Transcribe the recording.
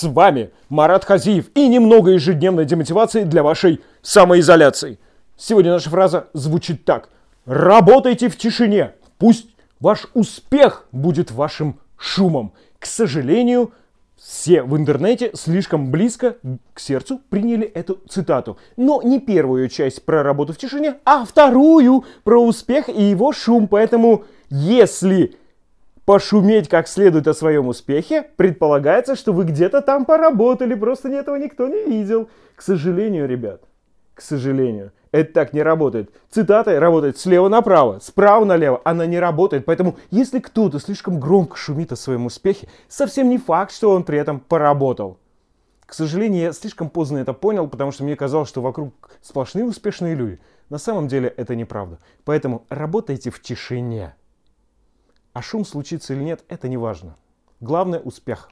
С вами Марат Хазиев и немного ежедневной демотивации для вашей самоизоляции. Сегодня наша фраза звучит так. Работайте в тишине. Пусть ваш успех будет вашим шумом. К сожалению, все в интернете слишком близко к сердцу приняли эту цитату. Но не первую часть про работу в тишине, а вторую про успех и его шум. Поэтому, если пошуметь как следует о своем успехе, предполагается, что вы где-то там поработали, просто этого никто не видел. К сожалению, ребят, к сожалению, это так не работает. Цитата работает слева направо, справа налево. Она не работает. Поэтому, если кто-то слишком громко шумит о своем успехе, совсем не факт, что он при этом поработал. К сожалению, я слишком поздно это понял, потому что мне казалось, что вокруг сплошные успешные люди. На самом деле это неправда. Поэтому работайте в тишине. А шум случится или нет, это не важно. Главное – успех.